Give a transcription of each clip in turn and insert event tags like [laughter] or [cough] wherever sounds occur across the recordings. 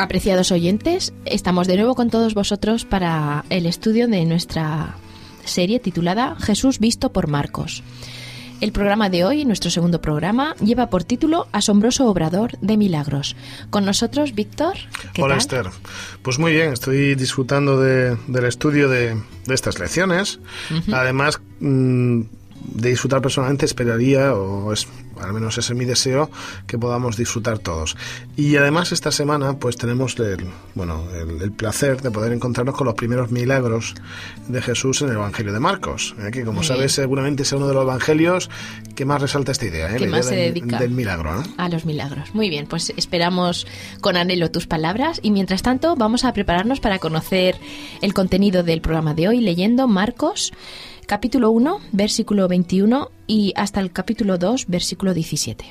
Apreciados oyentes, estamos de nuevo con todos vosotros para el estudio de nuestra serie titulada Jesús visto por Marcos. El programa de hoy, nuestro segundo programa, lleva por título Asombroso Obrador de Milagros. Con nosotros, Víctor. Hola, Esther. Pues muy bien, estoy disfrutando de, del estudio de, de estas lecciones. Además, mm, de disfrutar personalmente esperaría, o es, al menos ese es mi deseo, que podamos disfrutar todos. Y además esta semana pues tenemos el, bueno, el, placer de poder encontrarnos con los primeros milagros de Jesús en el Evangelio de Marcos, ¿eh? que como sabes seguramente es uno de los evangelios que más resalta esta idea, ¿eh? que más se del, dedica del milagro. A los milagros. Muy bien, pues esperamos con anhelo tus palabras y mientras tanto vamos a prepararnos para conocer el contenido del programa de hoy leyendo Marcos capítulo 1, versículo 21 y hasta el capítulo 2, versículo 17.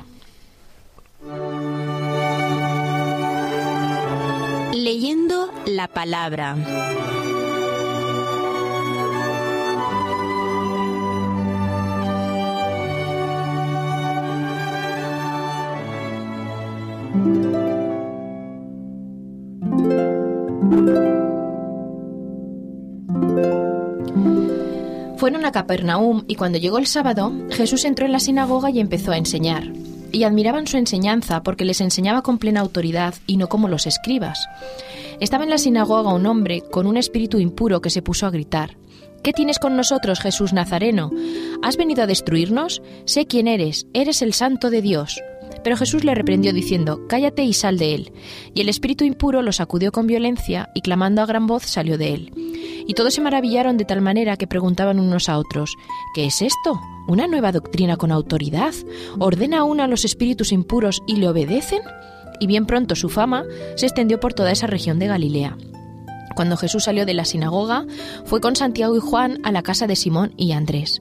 Leyendo la palabra. Fueron a Capernaum y cuando llegó el sábado, Jesús entró en la sinagoga y empezó a enseñar. Y admiraban su enseñanza porque les enseñaba con plena autoridad y no como los escribas. Estaba en la sinagoga un hombre con un espíritu impuro que se puso a gritar. ¿Qué tienes con nosotros, Jesús Nazareno? ¿Has venido a destruirnos? Sé quién eres, eres el santo de Dios. Pero Jesús le reprendió diciendo, Cállate y sal de él. Y el espíritu impuro lo sacudió con violencia y clamando a gran voz salió de él. Y todos se maravillaron de tal manera que preguntaban unos a otros, ¿qué es esto? ¿Una nueva doctrina con autoridad? ¿Ordena aún a los espíritus impuros y le obedecen? Y bien pronto su fama se extendió por toda esa región de Galilea. Cuando Jesús salió de la sinagoga, fue con Santiago y Juan a la casa de Simón y Andrés.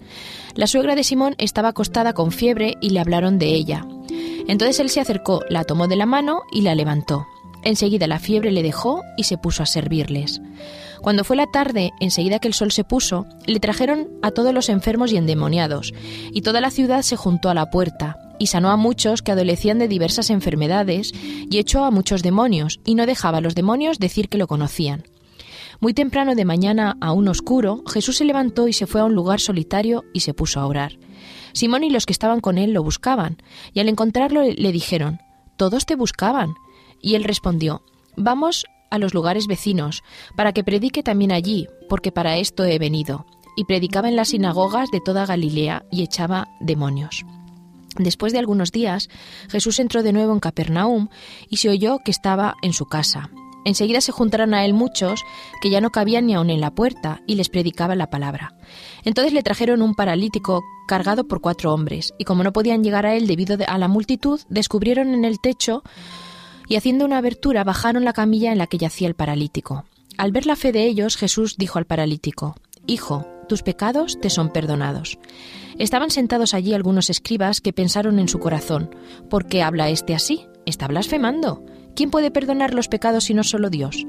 La suegra de Simón estaba acostada con fiebre y le hablaron de ella. Entonces él se acercó, la tomó de la mano y la levantó. Enseguida la fiebre le dejó y se puso a servirles. Cuando fue la tarde, enseguida que el sol se puso, le trajeron a todos los enfermos y endemoniados, y toda la ciudad se juntó a la puerta, y sanó a muchos que adolecían de diversas enfermedades, y echó a muchos demonios, y no dejaba a los demonios decir que lo conocían. Muy temprano de mañana, aún oscuro, Jesús se levantó y se fue a un lugar solitario y se puso a orar. Simón y los que estaban con él lo buscaban, y al encontrarlo le dijeron, Todos te buscaban. Y él respondió, Vamos a los lugares vecinos, para que predique también allí, porque para esto he venido. Y predicaba en las sinagogas de toda Galilea y echaba demonios. Después de algunos días, Jesús entró de nuevo en Capernaum y se oyó que estaba en su casa. Enseguida se juntaron a él muchos que ya no cabían ni aun en la puerta y les predicaba la palabra. Entonces le trajeron un paralítico cargado por cuatro hombres, y como no podían llegar a él debido a la multitud, descubrieron en el techo y haciendo una abertura bajaron la camilla en la que yacía el paralítico. Al ver la fe de ellos, Jesús dijo al paralítico, Hijo, tus pecados te son perdonados. Estaban sentados allí algunos escribas que pensaron en su corazón, ¿por qué habla éste así? Está blasfemando. ¿Quién puede perdonar los pecados si no solo Dios?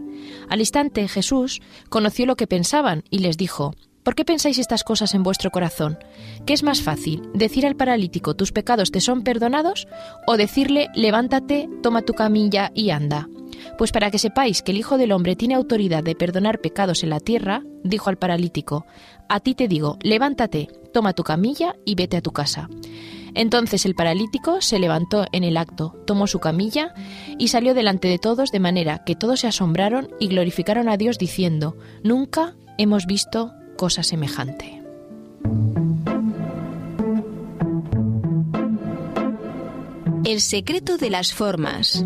Al instante Jesús conoció lo que pensaban y les dijo, ¿Por qué pensáis estas cosas en vuestro corazón? ¿Qué es más fácil, decir al paralítico tus pecados te son perdonados o decirle levántate, toma tu camilla y anda? Pues para que sepáis que el Hijo del Hombre tiene autoridad de perdonar pecados en la tierra, dijo al paralítico, a ti te digo, levántate, toma tu camilla y vete a tu casa. Entonces el paralítico se levantó en el acto, tomó su camilla y salió delante de todos de manera que todos se asombraron y glorificaron a Dios diciendo, Nunca hemos visto cosa semejante. El secreto de las formas.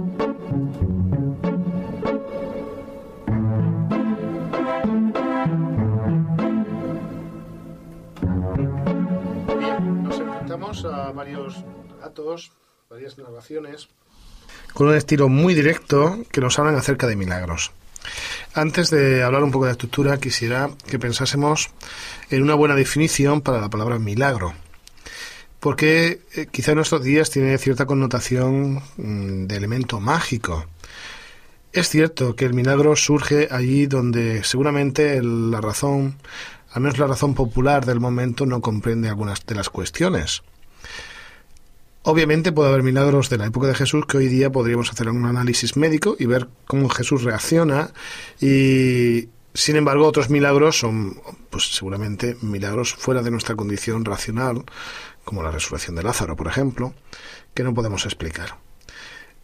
Bien, nos enfrentamos a varios datos, varias narraciones con un estilo muy directo que nos hablan acerca de milagros. Antes de hablar un poco de estructura, quisiera que pensásemos en una buena definición para la palabra milagro, porque eh, quizá en nuestros días tiene cierta connotación mm, de elemento mágico. Es cierto que el milagro surge allí donde seguramente la razón, al menos la razón popular del momento, no comprende algunas de las cuestiones. Obviamente puede haber milagros de la época de Jesús que hoy día podríamos hacer un análisis médico y ver cómo Jesús reacciona y sin embargo otros milagros son pues seguramente milagros fuera de nuestra condición racional, como la resurrección de Lázaro, por ejemplo, que no podemos explicar.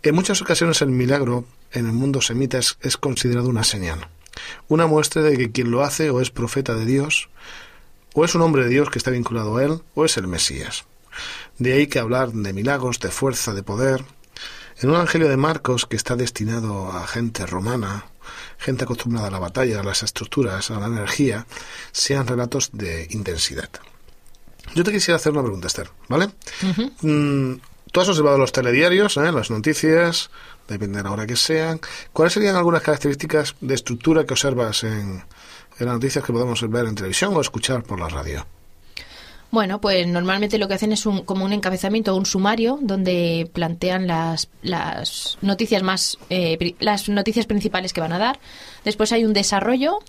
En muchas ocasiones el milagro en el mundo semita es, es considerado una señal, una muestra de que quien lo hace o es profeta de Dios, o es un hombre de Dios que está vinculado a él, o es el Mesías. De ahí que hablar de milagros, de fuerza, de poder. En un Evangelio de Marcos que está destinado a gente romana, gente acostumbrada a la batalla, a las estructuras, a la energía, sean relatos de intensidad. Yo te quisiera hacer una pregunta, Esther, ¿vale? Mm, tú has observado los telediarios, ¿eh? las noticias, depende de la hora que sean. ¿Cuáles serían algunas características de estructura que observas en, en las noticias que podemos ver en televisión o escuchar por la radio? Bueno, pues normalmente lo que hacen es un, como un encabezamiento o un sumario donde plantean las, las noticias más eh, las noticias principales que van a dar. Después hay un desarrollo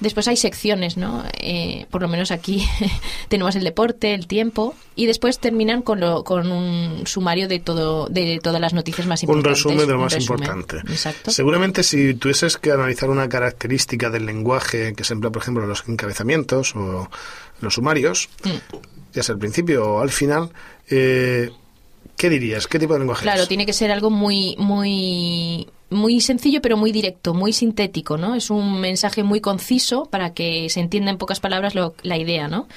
Después hay secciones, ¿no? Eh, por lo menos aquí [laughs] tenemos el deporte, el tiempo, y después terminan con, lo, con un sumario de todo de todas las noticias más importantes. Un resumen de lo más importante. Exacto. Seguramente si tuvieses que analizar una característica del lenguaje que se emplea, por ejemplo, en los encabezamientos o los sumarios, mm. ya sea al principio o al final, eh, ¿qué dirías? ¿Qué tipo de lenguaje Claro, tiene que ser algo muy, muy muy sencillo pero muy directo, muy sintético, ¿no? Es un mensaje muy conciso para que se entienda en pocas palabras la idea, ¿no?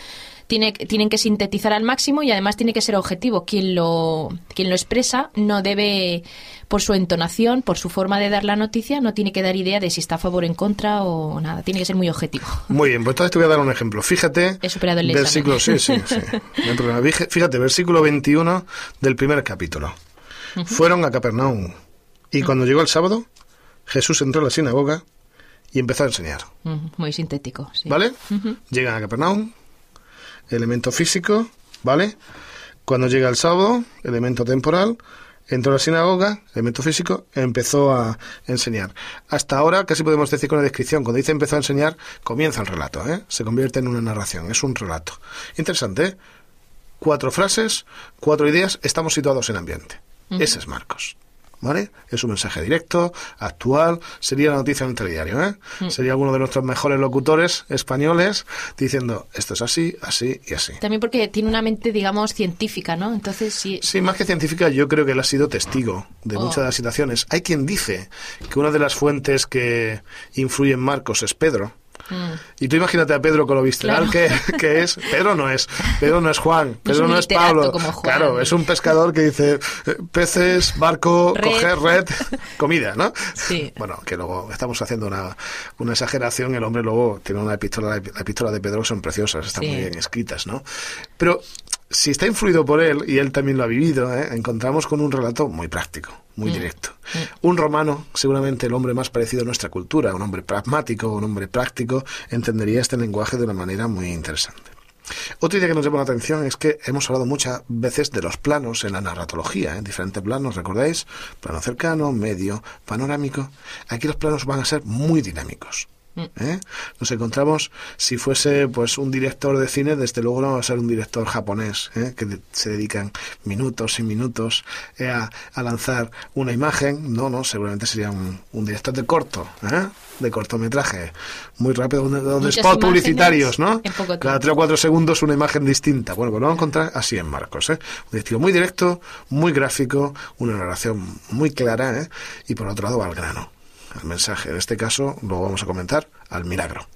Tiene, tienen que sintetizar al máximo y además tiene que ser objetivo. Quien lo, quien lo expresa no debe, por su entonación, por su forma de dar la noticia, no tiene que dar idea de si está a favor o en contra o nada. Tiene que ser muy objetivo. Muy bien, pues entonces te voy a dar un ejemplo. Fíjate. He superado el versículo, sí, sí, sí. [laughs] Fíjate, versículo 21 del primer capítulo. Fueron a Capernaum y cuando llegó el sábado, Jesús entró a la sinagoga y empezó a enseñar. Muy sintético, sí. ¿Vale? Llegan a Capernaum, elemento físico, ¿vale? Cuando llega el sábado, elemento temporal, entró a la sinagoga, elemento físico, empezó a enseñar. Hasta ahora casi podemos decir con la descripción, cuando dice empezó a enseñar, comienza el relato, ¿eh? Se convierte en una narración, es un relato. Interesante, ¿eh? Cuatro frases, cuatro ideas, estamos situados en ambiente. Ese es Marcos. ¿Vale? Es un mensaje directo, actual, sería la noticia en el telediario, ¿eh? Mm. Sería alguno de nuestros mejores locutores españoles diciendo esto es así, así y así. También porque tiene una mente, digamos, científica, ¿no? Entonces sí. Sí, más que científica, yo creo que él ha sido testigo de oh. muchas de las situaciones. Hay quien dice que una de las fuentes que influye en Marcos es Pedro, y tú imagínate a Pedro con lo visceral que, es. Pedro no es. Pedro no es Juan. Pedro no es Pablo. Claro, es un pescador que dice eh, peces, barco, coger red, [laughs] comida, ¿no? Sí. Bueno, que luego estamos haciendo una, una exageración. El hombre luego tiene una epístola, la epístola de Pedro son preciosas, están muy bien escritas, ¿no? Pero si está influido por él, y él también lo ha vivido, ¿eh? encontramos con un relato muy práctico, muy mm. directo. Mm. Un romano, seguramente el hombre más parecido a nuestra cultura, un hombre pragmático, un hombre práctico, entendería este lenguaje de una manera muy interesante. Otra idea que nos llama la atención es que hemos hablado muchas veces de los planos en la narratología, en ¿eh? diferentes planos, ¿recordáis? Plano cercano, medio, panorámico. Aquí los planos van a ser muy dinámicos. ¿Eh? Nos encontramos, si fuese pues un director de cine, desde luego no va a ser un director japonés, ¿eh? que se dedican minutos y minutos eh, a, lanzar una imagen. No, no, seguramente sería un, director de corto, de cortometraje, muy rápido, donde, spot publicitarios, ¿no? Cada tres o cuatro segundos una imagen distinta. Bueno, pues lo vamos a encontrar así en Marcos, Un estilo muy directo, muy gráfico, una narración muy clara, y por otro lado al grano el mensaje. En este caso lo vamos a comentar al milagro.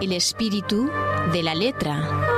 El espíritu de la letra.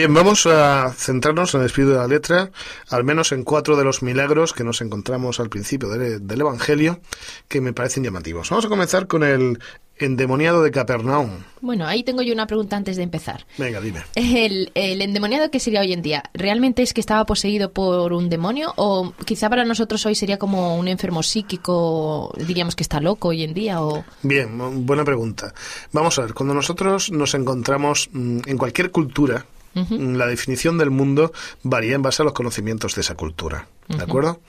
Bien, vamos a centrarnos en el espíritu de la letra, al menos en cuatro de los milagros que nos encontramos al principio del Evangelio, que me parecen llamativos. Vamos a comenzar con el endemoniado de Capernaum. Bueno, ahí tengo yo una pregunta antes de empezar. Venga, dime. El, el endemoniado que sería hoy en día, ¿realmente es que estaba poseído por un demonio? ¿O quizá para nosotros hoy sería como un enfermo psíquico, diríamos que está loco hoy en día? O... Bien, buena pregunta. Vamos a ver, cuando nosotros nos encontramos mm, en cualquier cultura, la definición del mundo varía en base a los conocimientos de esa cultura. ¿De acuerdo?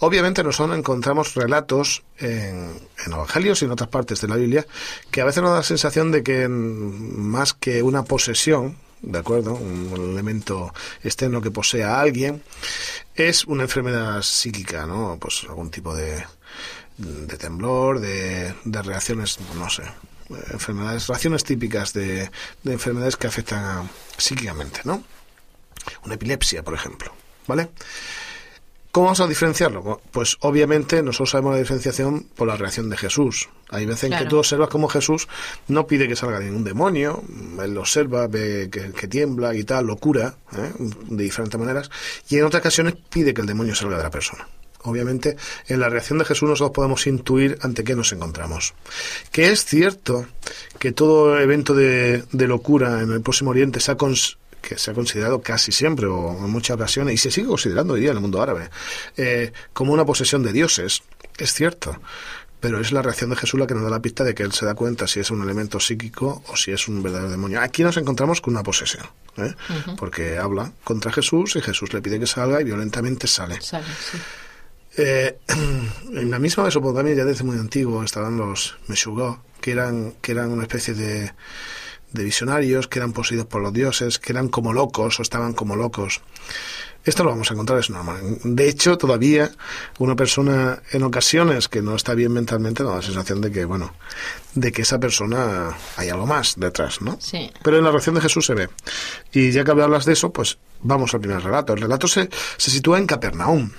Obviamente nosotros encontramos relatos en, en, evangelios y en otras partes de la Biblia que a veces nos da la sensación de que más que una posesión, ¿de acuerdo? Un, elemento externo que posea a alguien, es una enfermedad psíquica, ¿no? Pues algún tipo de, de temblor, de, de reacciones, no sé, enfermedades, reacciones típicas de, enfermedades que afectan psíquicamente, ¿no? Una epilepsia, por ejemplo, ¿vale? ¿Cómo vamos a diferenciarlo? Pues obviamente nosotros sabemos la diferenciación por la reacción de Jesús. Hay veces en que tú observas como Jesús no pide que salga ningún demonio, él lo observa, ve que, tiembla y tal, locura, ¿eh? de diferentes maneras, y en otras ocasiones pide que el demonio salga de la persona. Obviamente, en la reacción de Jesús nosotros podemos intuir ante qué nos encontramos. Que es cierto que todo evento de, locura en el Próximo Oriente se ha, que se ha considerado casi siempre o en muchas ocasiones, y se sigue considerando hoy día en el mundo árabe, eh, como una posesión de dioses. Es cierto pero es la reacción de Jesús la que nos da la pista de que él se da cuenta si es un elemento psíquico o si es un verdadero demonio. Aquí nos encontramos con una posesión, ¿eh? porque habla contra Jesús y Jesús le pide que salga y violentamente sale. sale sí. Eh, [clears throat] en la misma Mesopotamia ya desde muy antiguo estaban los Meshugó, que eran, que eran una especie de, de visionarios, que eran poseídos por los dioses, que eran como locos o estaban como locos. Esto lo vamos a encontrar, es normal. De hecho, todavía una persona en ocasiones que no está bien mentalmente da la sensación de que, bueno, de que esa persona hay algo más detrás, ¿no? Sí. Pero en la reacción de Jesús se ve. Y ya que hablas de eso, pues vamos al primer relato. El relato se, se sitúa en Capernaum,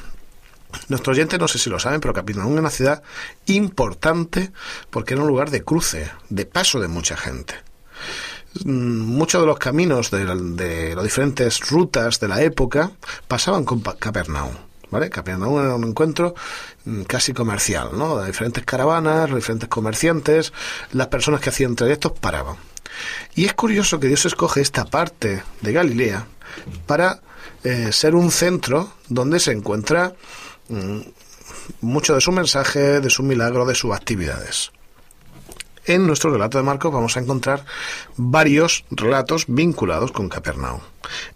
Nuestros oyentes no sé si lo saben, pero Capernaum es una ciudad importante porque era un lugar de cruce, de paso de mucha gente. Mm, muchos de los caminos de, las diferentes rutas de la época pasaban con Capernaum. ¿Vale? Capernaum era un encuentro mm, casi comercial, ¿no? De diferentes caravanas, diferentes comerciantes, las personas que hacían trayectos paraban. Y es curioso que Dios escoge esta parte de Galilea para eh, ser un centro donde se encuentra mucho de su mensaje, de su milagro, de sus actividades. En nuestro relato de Marcos vamos a encontrar varios relatos vinculados con Capernaum.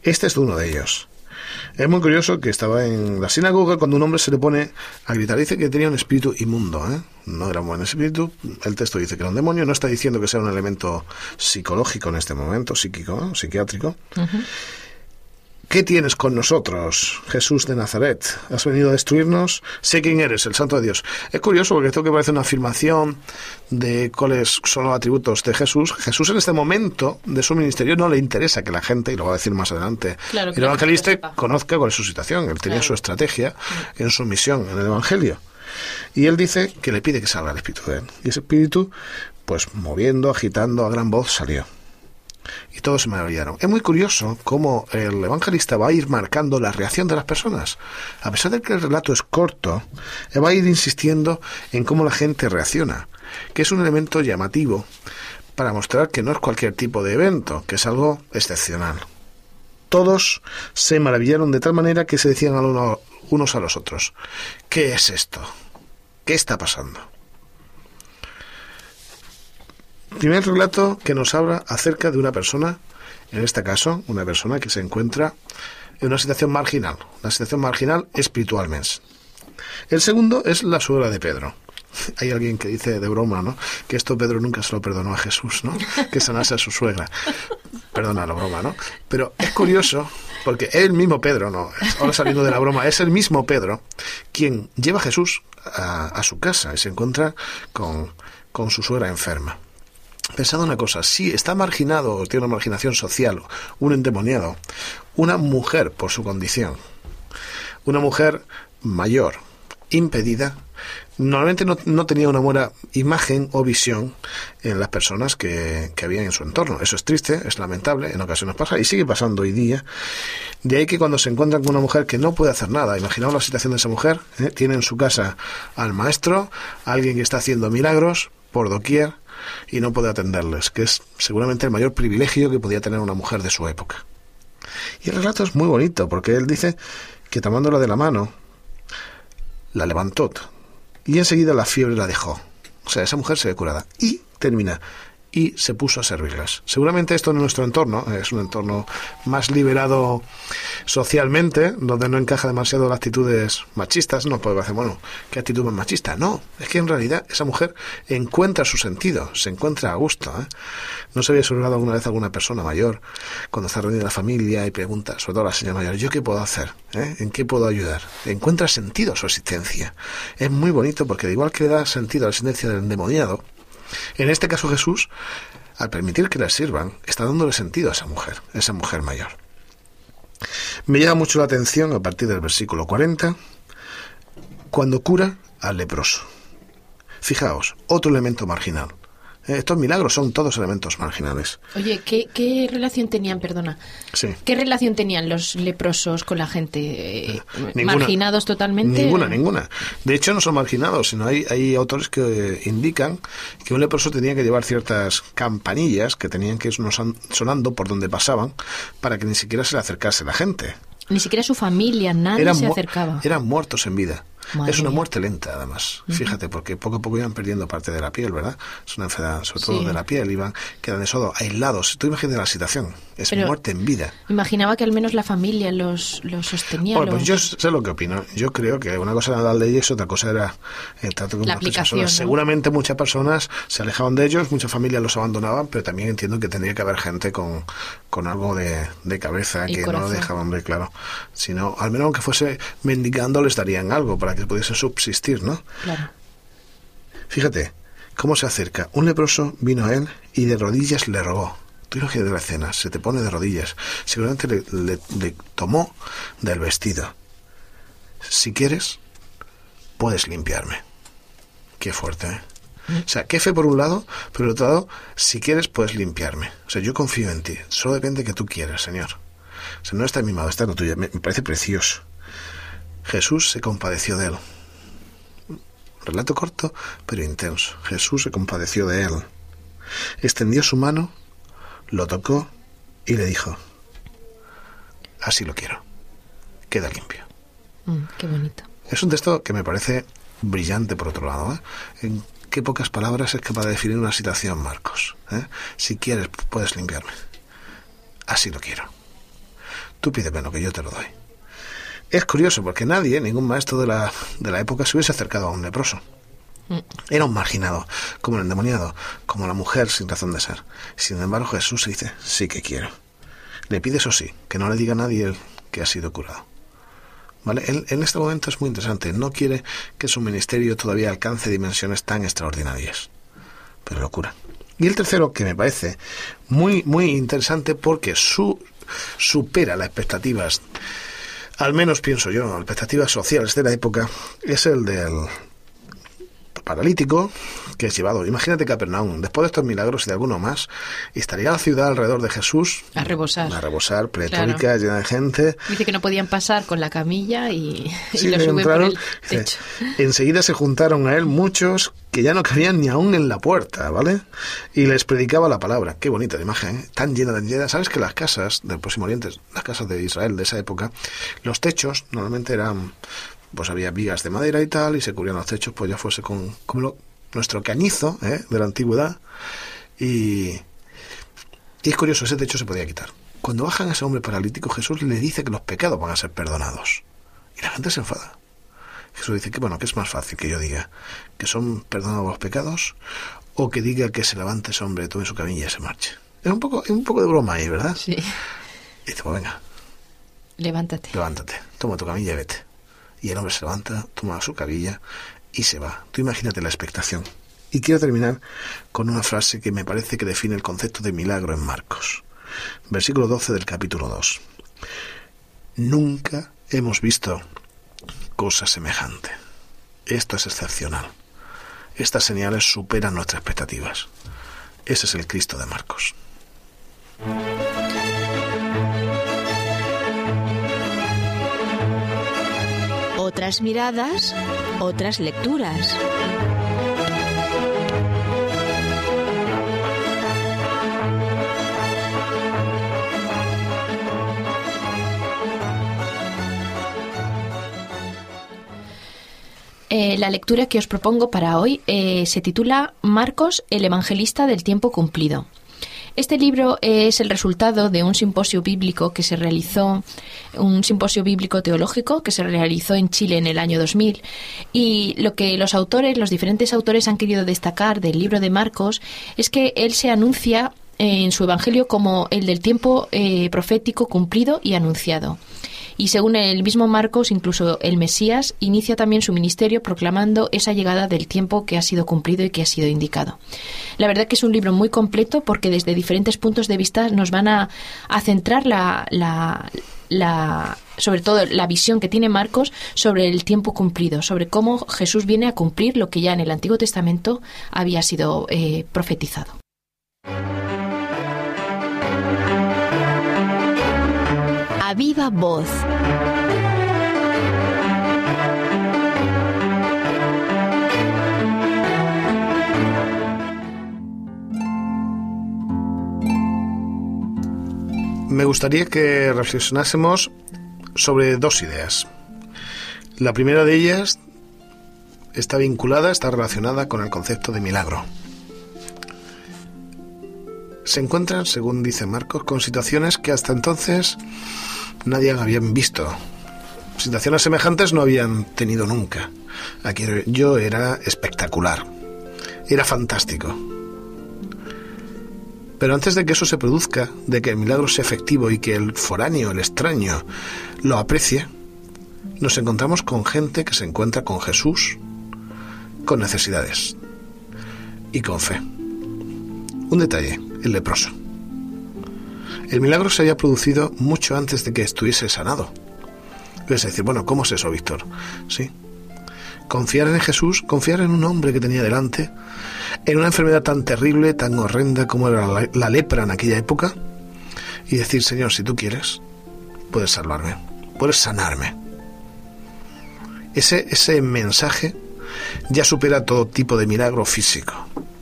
Este es uno de ellos. Es muy curioso que estaba en la sinagoga cuando un hombre se le pone a gritar. Dice que tenía un espíritu inmundo, ¿eh? No era un buen espíritu. El texto dice que era un demonio. No está diciendo que sea un elemento psicológico en este momento, psíquico, psiquiátrico. ¿Qué tienes con nosotros, Jesús de Nazaret? ¿Has venido a destruirnos? Sé quién eres, el Santo de Dios. Es curioso porque esto que parece una afirmación de cuáles son los atributos de Jesús. Jesús en este momento de su ministerio no le interesa que la gente, y lo va a decir más adelante, el evangelista conozca cuál es su situación. Él tenía su estrategia en su misión en el Evangelio. Y él dice que le pide que salga el Espíritu de él. Y ese Espíritu, pues moviendo, agitando a gran voz, salió y todos se maravillaron. Es muy curioso cómo el evangelista va a ir marcando la reacción de las personas. A pesar de que el relato es corto, va a ir insistiendo en cómo la gente reacciona, que es un elemento llamativo para mostrar que no es cualquier tipo de evento, que es algo excepcional. Todos se maravillaron de tal manera que se decían unos a los otros, ¿qué es esto? ¿Qué está pasando? Primer relato que nos habla acerca de una persona, en este caso, una persona que se encuentra en una situación marginal, una situación marginal espiritualmente. El segundo es la suegra de Pedro. [laughs] Hay alguien que dice de broma, ¿no? Que esto Pedro nunca se lo perdonó a Jesús, ¿no? Que sanase a su suegra. Perdona la broma, ¿no? Pero es curioso porque el mismo Pedro, no, ahora saliendo de la broma, es el mismo Pedro quien lleva a Jesús a, su casa y se encuentra con, con su suegra enferma. Pensad una cosa, si está marginado o tiene una marginación social, un endemoniado, una mujer por su condición, una mujer mayor, impedida, normalmente no, tenía una buena imagen o visión en las personas que, que había en su entorno. Eso es triste, es lamentable, en ocasiones pasa y sigue pasando hoy día. De ahí que cuando se encuentran con una mujer que no puede hacer nada, imaginaos la situación de esa mujer, ¿eh? tiene en su casa al maestro, alguien que está haciendo milagros por doquier y no puede atenderles, que es seguramente el mayor privilegio que podía tener una mujer de su época. Y el relato es muy bonito, porque él dice que tomándola de la mano, la levantó y enseguida la fiebre la dejó. O sea, esa mujer se ve curada. Y termina y se puso a servirlas. Seguramente esto en nuestro entorno es un entorno más liberado socialmente, donde no encaja demasiado las actitudes machistas. No puede decir, bueno, ¿qué actitud más machista? No, es que en realidad esa mujer encuentra su sentido, se encuentra a gusto. ¿eh? ¿No se había observado alguna vez alguna persona mayor cuando está reunida la familia y pregunta, sobre todo la señora mayor, ¿yo qué puedo hacer? ¿Eh? ¿En qué puedo ayudar? Encuentra sentido a su existencia. Es muy bonito porque, igual que le da sentido a la existencia del endemoniado, en este caso Jesús, al permitir que le sirvan, está dándole sentido a esa mujer, a esa mujer mayor. Me llama mucho la atención a partir del versículo 40, cuando cura al leproso. Fijaos, otro elemento marginal. Eh, estos milagros son todos elementos marginales. Oye, ¿qué, relación tenían, perdona? Sí. ¿Qué relación tenían los leprosos con la gente? Eh, ¿Marginados totalmente? Ninguna, ninguna. De hecho, no son marginados, sino hay, hay autores que indican que un leproso tenía que llevar ciertas campanillas que tenían que ir sonando por donde pasaban para que ni siquiera se le acercase la gente. Ni siquiera su familia, nadie se acercaba. Eran muertos en vida es una muerte lenta, además. Fíjate, porque poco a poco iban perdiendo parte de la piel, ¿verdad? Es una enfermedad, sobre todo de la piel, iban, quedan eso aislados. Tú imaginas la situación, es muerte en vida. Imaginaba que al menos la familia los, los sostenía. Bueno, pues yo sé lo que opino. Yo creo que una cosa era la ley y otra cosa era el trato con la aplicación, Seguramente muchas personas se alejaban de ellos, muchas familias los abandonaban, pero también entiendo que tendría que haber gente con, con algo de, de cabeza que no lo dejaban ver claro. Sino, al menos aunque fuese mendigando, les darían algo para que pudiese subsistir, ¿no? Claro. Fíjate, cómo se acerca. Un leproso vino a él y de rodillas le rogó. Tú imagínate la escena, se te pone de rodillas. Seguramente le, le tomó del vestido. Si quieres, puedes limpiarme. Qué fuerte, ¿eh? O sea, qué fe por un lado, pero por otro lado, si quieres, puedes limpiarme. O sea, yo confío en ti. Solo depende de que tú quieras, Señor. O sea, no está en mi mano, está en lo tuyo. Me, parece precioso. Jesús se compadeció de él. Relato corto, pero intenso. Jesús se compadeció de él. Extendió su mano, lo tocó y le dijo, así lo quiero. Queda limpio. Mm, qué bonito. Es un texto que me parece brillante, por otro lado. ¿eh? qué pocas palabras es capaz de definir una situación, Marcos. ¿eh? Si quieres, puedes limpiarme. Así lo quiero. Tú pídeme lo que yo te lo doy. Es curioso porque nadie, ningún maestro de la, de la época, se hubiese acercado a un leproso. Mm. Era un marginado, como el endemoniado, como la mujer sin razón de ser. Sin embargo, Jesús dice, sí que quiero. Le pide eso sí, que no le diga a nadie que ha sido curado. ¿Vale? en este momento es muy interesante. No quiere que su ministerio todavía alcance dimensiones tan extraordinarias. Pero locura. Y el tercero, que me parece muy, muy interesante porque su, supera las expectativas, al menos pienso yo, las expectativas sociales de la época, es el del paralítico que es llevado. Imagínate Capernaum, después de estos milagros y de alguno más, estaría la ciudad alrededor de Jesús. A rebosar. A rebosar, pletórica, llena de gente. Dice que no podían pasar con la camilla y, lo suben por el techo. enseguida se juntaron a él muchos que ya no cabían ni aún en la puerta, ¿vale? Y les predicaba la palabra. Qué bonita la imagen, ¿eh? Tan llena, tan llena. ¿Sabes que las casas del Próximo Oriente, las casas de Israel de esa época, los techos normalmente eran pues había vigas de madera y tal, y se cubrían los techos, pues ya fuese con, como nuestro cañizo ¿eh? de la antigüedad. Y, y es curioso, ese techo se podía quitar. Cuando bajan a ese hombre paralítico, Jesús le dice que los pecados van a ser perdonados. Y la gente se enfada. Jesús dice que, bueno, que es más fácil que yo diga que son perdonados los pecados o que diga que se levante ese hombre, tome su camilla y se marche. Es un poco, es un poco de broma ahí, ¿verdad? Sí. Y dice, pues venga. Levántate. Levántate, toma tu camilla y vete. Y el hombre se levanta, toma su cabilla y se va. Tú imagínate la expectación. Y quiero terminar con una frase que me parece que define el concepto de milagro en Marcos. Versículo 12 del capítulo 2. Nunca hemos visto cosa semejante. Esto es excepcional. Estas señales superan nuestras expectativas. Ese es el Cristo de Marcos. Otras miradas, otras lecturas. Eh, la lectura que os propongo para hoy eh, se titula Marcos, el Evangelista del tiempo cumplido. Este libro es el resultado de un simposio bíblico que se realizó, un simposio bíblico teológico que se realizó en Chile en el año 2000. Y lo que los autores, los diferentes autores han querido destacar del libro de Marcos es que él se anuncia en su evangelio como el del tiempo eh, profético cumplido y anunciado. Y según el mismo Marcos, incluso el Mesías inicia también su ministerio proclamando esa llegada del tiempo que ha sido cumplido y que ha sido indicado. La verdad que es un libro muy completo porque desde diferentes puntos de vista nos van a, centrar sobre todo la visión que tiene Marcos sobre el tiempo cumplido, sobre cómo Jesús viene a cumplir lo que ya en el Antiguo Testamento había sido eh, profetizado. Viva voz. Me gustaría que reflexionásemos sobre dos ideas. La primera de ellas está vinculada, está relacionada con el concepto de milagro. Se encuentran, según dice Marcos, con situaciones que hasta entonces nadie habían visto. Situaciones semejantes no habían tenido nunca. Aquí yo era espectacular. Era fantástico. Pero antes de que eso se produzca, de que el milagro sea efectivo y que el foráneo, el extraño, lo aprecie, nos encontramos con gente que se encuentra con Jesús, con necesidades y con fe. Un detalle, el leproso. El milagro se había producido mucho antes de que estuviese sanado. Es decir, bueno, ¿cómo es eso, Víctor? Sí. Confiar en Jesús, confiar en un hombre que tenía delante, en una enfermedad tan terrible, tan horrenda como era la, lepra en aquella época, y decir, Señor, si tú quieres, puedes salvarme, puedes sanarme. Ese, ese mensaje ya supera todo tipo de milagro físico,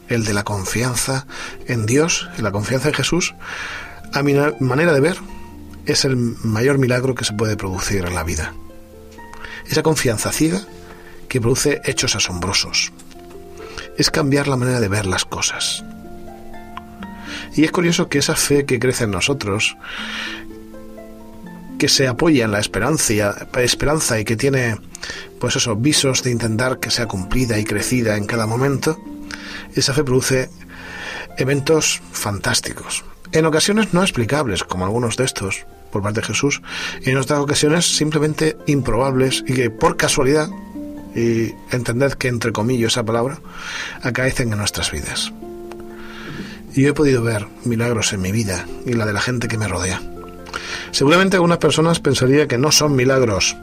el de la confianza en Dios, en la confianza en Jesús, a mi manera de ver, es el mayor milagro que se puede producir en la vida. Esa confianza ciega que produce hechos asombrosos. Es cambiar la manera de ver las cosas. Y es curioso que esa fe que crece en nosotros, que se apoya en la esperanza esperanza y que tiene, pues esos visos de intentar que sea cumplida y crecida en cada momento, esa fe produce eventos fantásticos, en ocasiones no explicables, como algunos de estos, por parte de Jesús, y en otras ocasiones simplemente improbables y que por casualidad, y entended que entre comillas esa palabra, acaecen en nuestras vidas. Y yo he podido ver milagros en mi vida y la de la gente que me rodea. Seguramente algunas personas pensarían que no son milagros,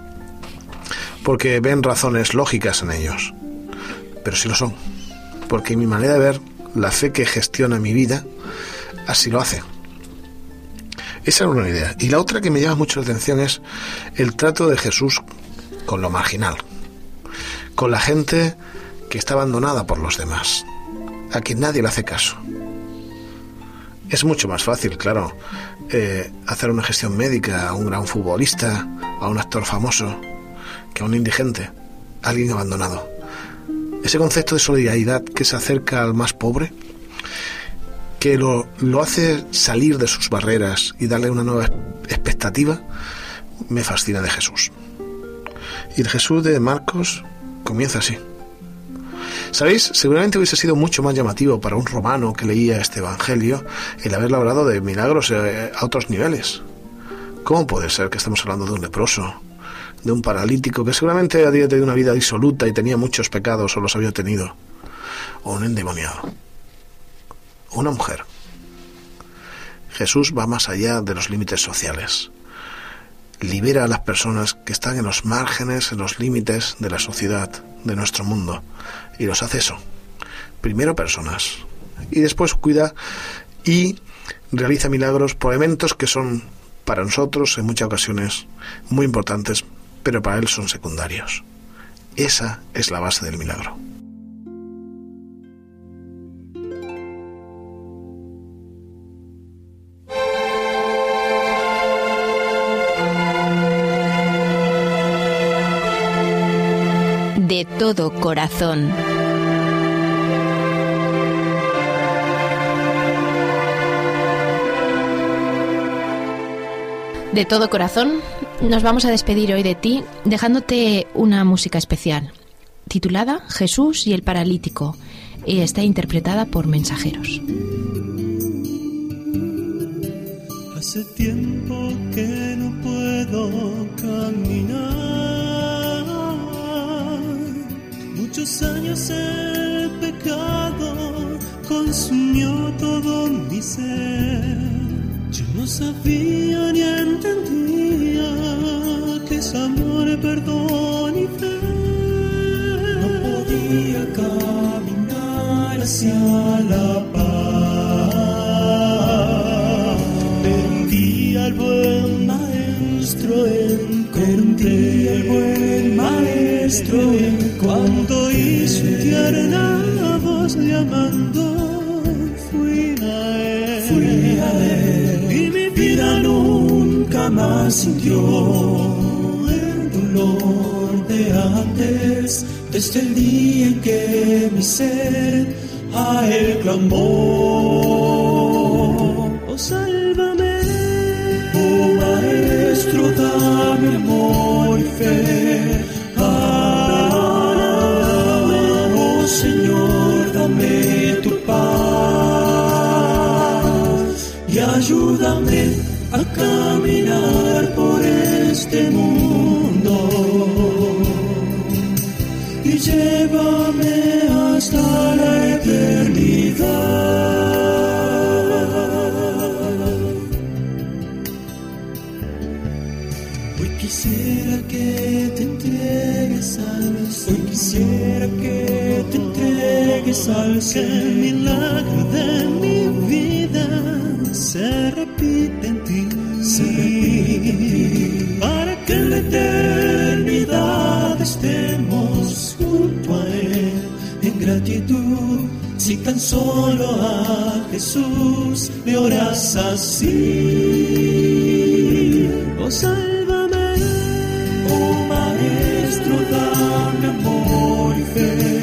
porque ven razones lógicas en ellos, pero sí lo son, porque mi manera de ver, la fe que gestiona mi vida, así lo hace. Esa es una idea. Y la otra que me llama mucho la atención es el trato de Jesús con lo marginal, con la gente que está abandonada por los demás, a quien nadie le hace caso. Es mucho más fácil, claro, eh, hacer una gestión médica a un gran futbolista, a un actor famoso, que a un indigente, a alguien abandonado. Ese concepto de solidaridad que se acerca al más pobre que lo, hace salir de sus barreras y darle una nueva expectativa, me fascina de Jesús. Y el Jesús de Marcos comienza así. ¿Sabéis? Seguramente hubiese sido mucho más llamativo para un romano que leía este Evangelio el haberlo hablado de milagros eh, a otros niveles. ¿Cómo puede ser que estamos hablando de un leproso, de un paralítico que seguramente había tenido una vida disoluta y tenía muchos pecados o los había tenido, o un endemoniado? Una mujer. Jesús va más allá de los límites sociales. libera a las personas que están en los márgenes, en los límites de la sociedad, de nuestro mundo, y los hace eso. Primero personas, y después cuida y realiza milagros por eventos que son para nosotros en muchas ocasiones muy importantes, pero para él son secundarios. Esa es la base del milagro. Todo corazón. De todo corazón, nos vamos a despedir hoy de ti dejándote una música especial, titulada Jesús y el Paralítico, y está interpretada por mensajeros. Muchos años el pecado consumió todo mi ser yo no sabía ni entendía que es amor, perdón y fe. No podía caminar hacia la paz. Perdí al buen maestro, encontré al buen maestro cuando hizo tierna voz llamando. Fui a él. Fui a él nunca más sintió el dolor de antes, desde el día en que mi ser a él clamó. Oh, sálvame, oh maestro, dame amor y fe. A caminar por este mundo. Y llévame hasta la eternidad. Hoy quisiera que te entregues al Hoy quisiera que te entregues al el milagro de mi vida Si tan solo a Jesús le oras así, oh sálvame, oh Maestro, dame amor y fe.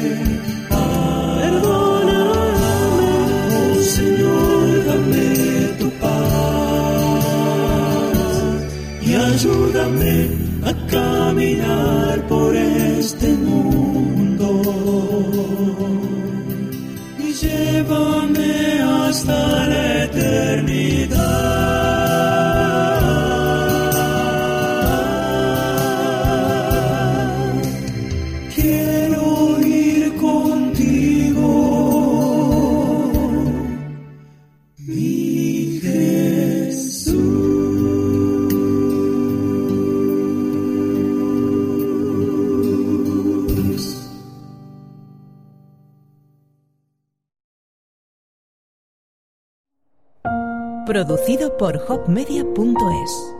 Por hopmedia.es